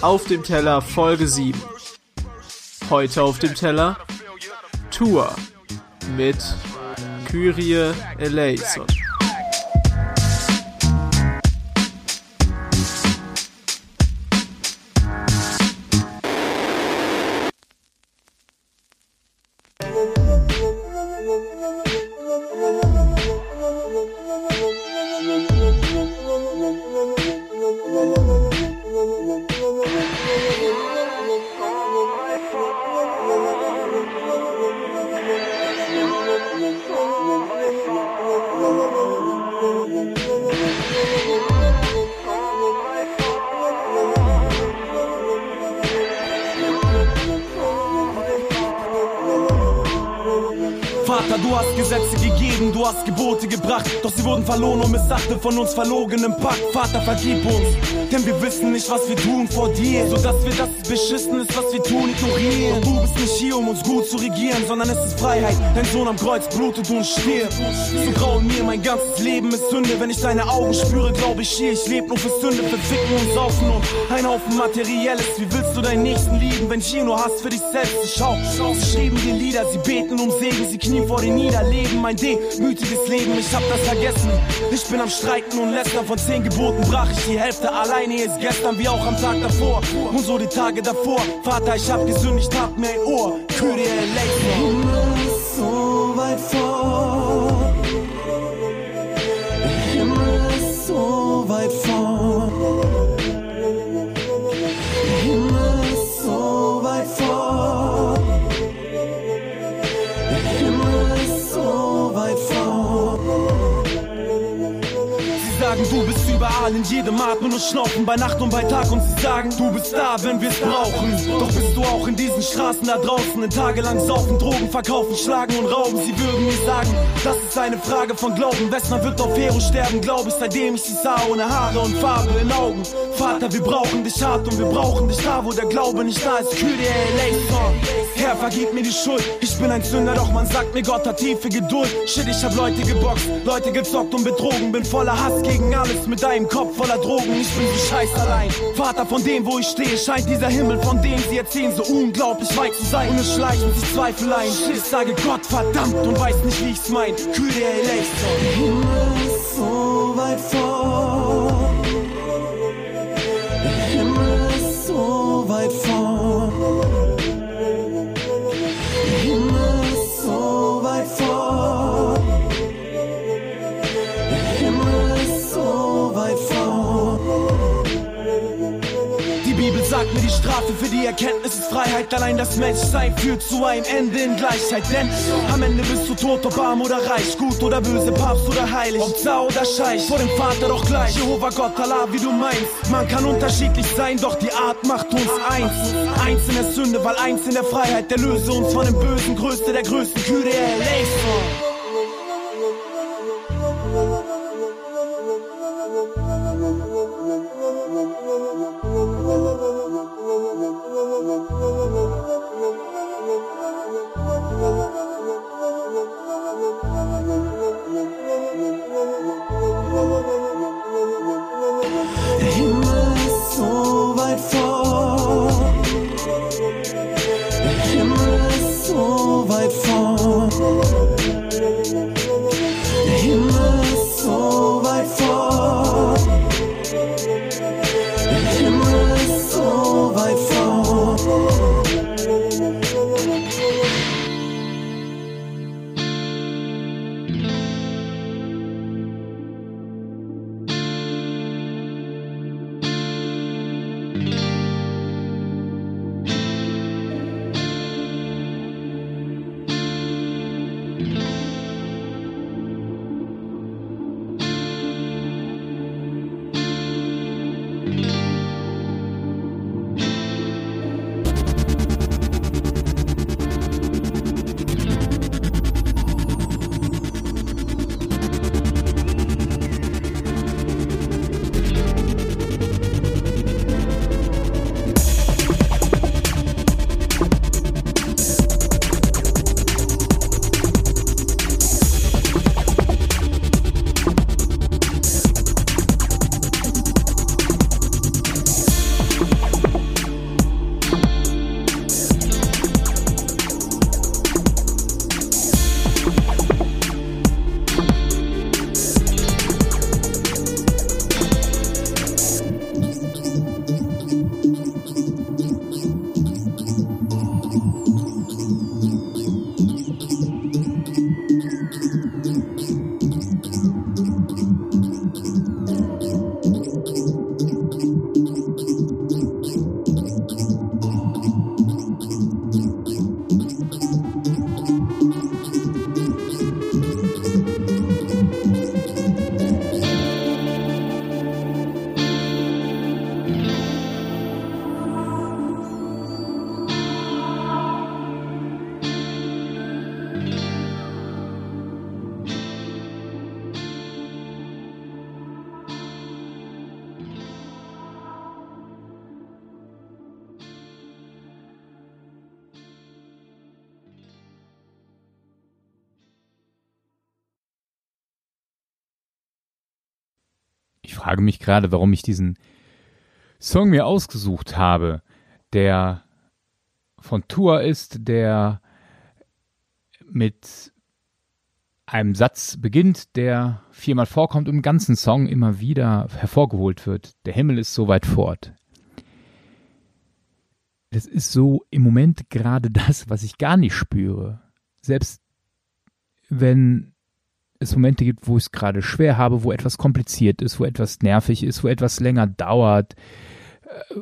Auf dem Teller Folge 7. Heute auf dem Teller Tour mit Kyrie eleison. Vater, du hast Gesetze gegeben, du hast Gebote gebracht, doch sie wurden verloren und missachtet von uns verlogenem Pakt. Vater, vergib uns, denn wir wissen nicht, was wir tun vor dir, sodass wir das beschissen ist, was wir tun, ignorieren. Doch du bist nicht hier, um uns gut zu regieren, sondern es ist Freiheit. Dein Sohn am Kreuz blutet und stirbt. So grau in mir, mein ganzes Leben ist Sünde. Wenn ich deine Augen spüre, glaube ich hier, ich lebe nur für Sünde, für Ficken und Saufen und ein Haufen Materielles. Wie willst du deinen Nächsten lieben, wenn hier nur Hass für dich selbst ist? Schau, sie schrieben dir Lieder, sie beten um Segen, sie knien vor den Niederleben. Mein demütiges Leben, ich hab das vergessen. Ich bin am Streiten und lästern, von zehn Geboten brach ich die Hälfte alleine, ist gestern wie auch am Tag davor. Und so die Tage davor. Vater, ich hab gesündigt, hab mir ein Ohr. Kyrie. Himmel ist so weit fort. Überall in jedem Atmen und Schnaufen, bei Nacht und bei Tag. Und sie sagen, du bist da, wenn wir's brauchen. Doch bist du auch in diesen Straßen da draußen, in tagelang saufen, Drogen verkaufen, schlagen und rauben. Sie würden mir sagen, das ist eine Frage von Glauben. Westner wird auf Hero sterben, glaub ich, seitdem ich sie sah, ohne Haare und Farbe in Augen. Vater, wir brauchen dich hart und wir brauchen dich da, wo der Glaube nicht da ist. Kyrie eleison. Herr, vergib mir die Schuld. Ich bin ein Sünder, doch man sagt mir, Gott hat tiefe Geduld. Shit, ich hab Leute geboxt, Leute gezockt und betrogen. Bin voller Hass gegen alles mit deinem Kopf voller Drogen. Ich bin so scheiß allein. Vater, von dem, wo ich stehe, scheint dieser Himmel, von dem sie erzählen, so unglaublich weit zu sein. Und es schleichen sich Zweifel ein. Ich sage Gott verdammt und weiß nicht, wie ich's mein. Eleison. Der Himmel ist so weit fort. Mir, die Strafe für die Erkenntnis ist Freiheit. Allein das Menschsein führt zu einem Ende in Gleichheit. Denn am Ende bist du tot, ob arm oder reich, gut oder böse, Papst oder heilig, ob Zar oder Scheich. Vor dem Vater doch gleich, Jehova Gott, Allah, wie du meinst. Man kann unterschiedlich sein, doch die Art macht uns eins. Eins in der Sünde, weil eins in der Freiheit. Der löse uns von dem Bösen, Größte der Größten, eleison. Der frage mich gerade, warum ich diesen Song mir ausgesucht habe, der von Tour ist, der mit einem Satz beginnt, der viermal vorkommt und im ganzen Song immer wieder hervorgeholt wird. Der Himmel ist so weit fort. Das ist so im Moment gerade das, was ich gar nicht spüre. Selbst wenn es Momente gibt, wo ich es gerade schwer habe, wo etwas kompliziert ist, wo etwas nervig ist, wo etwas länger dauert, äh,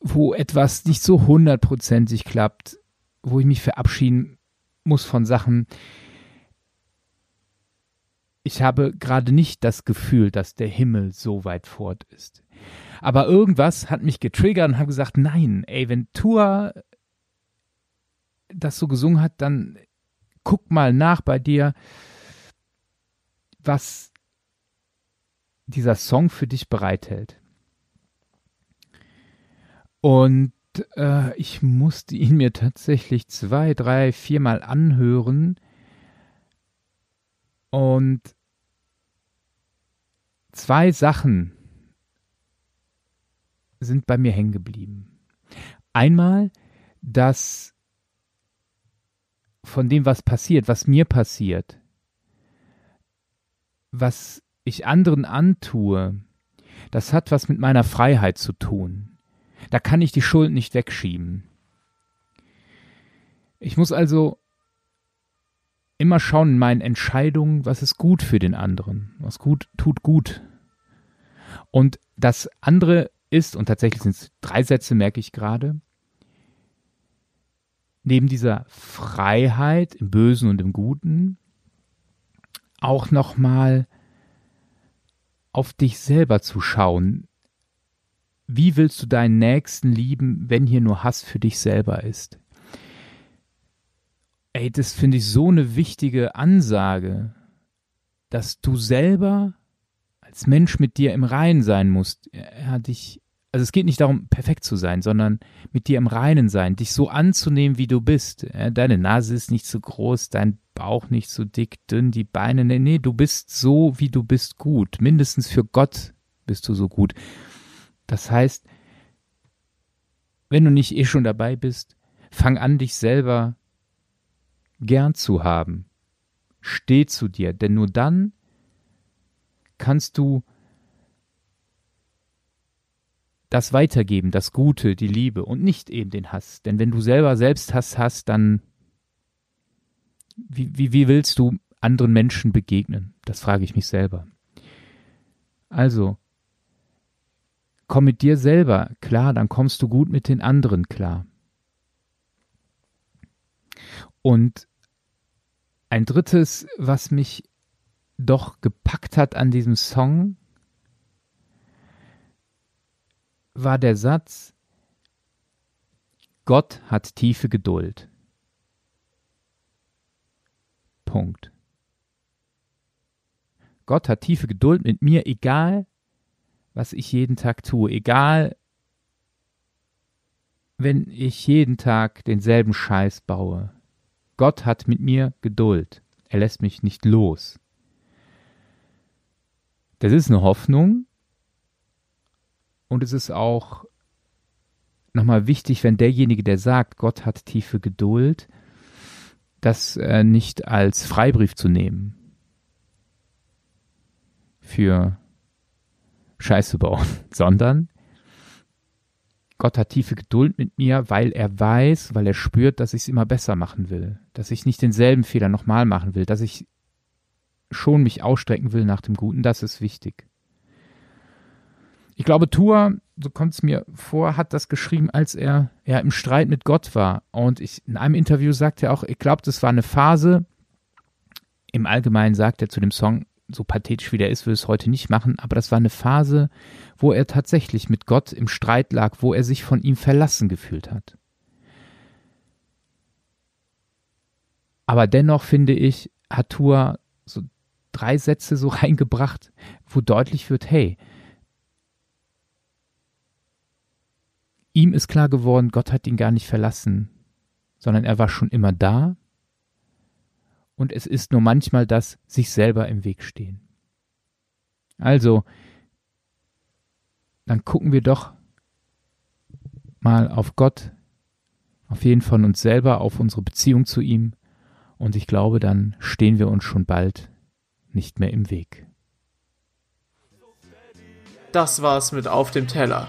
wo etwas nicht so hundertprozentig klappt, wo ich mich verabschieden muss von Sachen. Ich habe gerade nicht das Gefühl, dass der Himmel so weit fort ist. Aber irgendwas hat mich getriggert und habe gesagt, nein, ey, wenn Tour das so gesungen hat, dann guck mal nach bei dir, was dieser Song für dich bereithält. Und äh, ich musste ihn mir tatsächlich zwei, drei, viermal anhören. Und zwei Sachen sind bei mir hängen geblieben. Einmal, dass von dem, was passiert, was mir passiert, was ich anderen antue, das hat was mit meiner Freiheit zu tun. Da kann ich die Schuld nicht wegschieben. Ich muss also immer schauen in meinen Entscheidungen, was ist gut für den anderen, was gut tut gut. Und das andere ist, und tatsächlich sind es drei Sätze, merke ich gerade, neben dieser Freiheit im Bösen und im Guten auch nochmal auf dich selber zu schauen. Wie willst du deinen Nächsten lieben, wenn hier nur Hass für dich selber ist? Ey, das finde ich so eine wichtige Ansage, dass du selber als Mensch mit dir im Reinen sein musst. Er hat dich also es geht nicht darum, perfekt zu sein, sondern mit dir im Reinen sein, dich so anzunehmen, wie du bist. Deine Nase ist nicht zu groß, dein Bauch nicht so dick, dünn, die Beine, nee, nee, du bist so, wie du bist, gut. Mindestens für Gott bist du so gut. Das heißt, wenn du nicht eh schon dabei bist, fang an, dich selber gern zu haben. Steh zu dir, denn nur dann kannst du das Weitergeben, das Gute, die Liebe und nicht eben den Hass. Denn wenn du selber Selbsthass hast, dann wie, wie, wie willst du anderen Menschen begegnen? Das frage ich mich selber. Also, komm mit dir selber klar, dann kommst du gut mit den anderen klar. Und ein drittes, was mich doch gepackt hat an diesem Song, war der Satz, Gott hat tiefe Geduld. Punkt. Gott hat tiefe Geduld mit mir, egal was ich jeden Tag tue, egal wenn ich jeden Tag denselben Scheiß baue. Gott hat mit mir Geduld. Er lässt mich nicht los. Das ist eine Hoffnung, und es ist auch nochmal wichtig, wenn derjenige, der sagt, Gott hat tiefe Geduld, das äh, nicht als Freibrief zu nehmen für Scheiße bauen, sondern Gott hat tiefe Geduld mit mir, weil er weiß, weil er spürt, dass ich es immer besser machen will, dass ich nicht denselben Fehler nochmal machen will, dass ich schon mich ausstrecken will nach dem Guten, das ist wichtig. Ich glaube, Tour, so kommt es mir vor, hat das geschrieben, als er ja im Streit mit Gott war. Und ich, in einem Interview sagt er auch, ich glaube, das war eine Phase. Im Allgemeinen sagt er zu dem Song, so pathetisch wie der ist, will es heute nicht machen, aber das war eine Phase, wo er tatsächlich mit Gott im Streit lag, wo er sich von ihm verlassen gefühlt hat. Aber dennoch finde ich, hat Tour so drei Sätze so reingebracht, wo deutlich wird, hey, Ihm ist klar geworden, Gott hat ihn gar nicht verlassen, sondern er war schon immer da. Und es ist nur manchmal das sich selber im Weg stehen. Also, dann gucken wir doch mal auf Gott, auf jeden von uns selber, auf unsere Beziehung zu ihm. Und ich glaube, dann stehen wir uns schon bald nicht mehr im Weg. Das war's mit Auf dem Teller.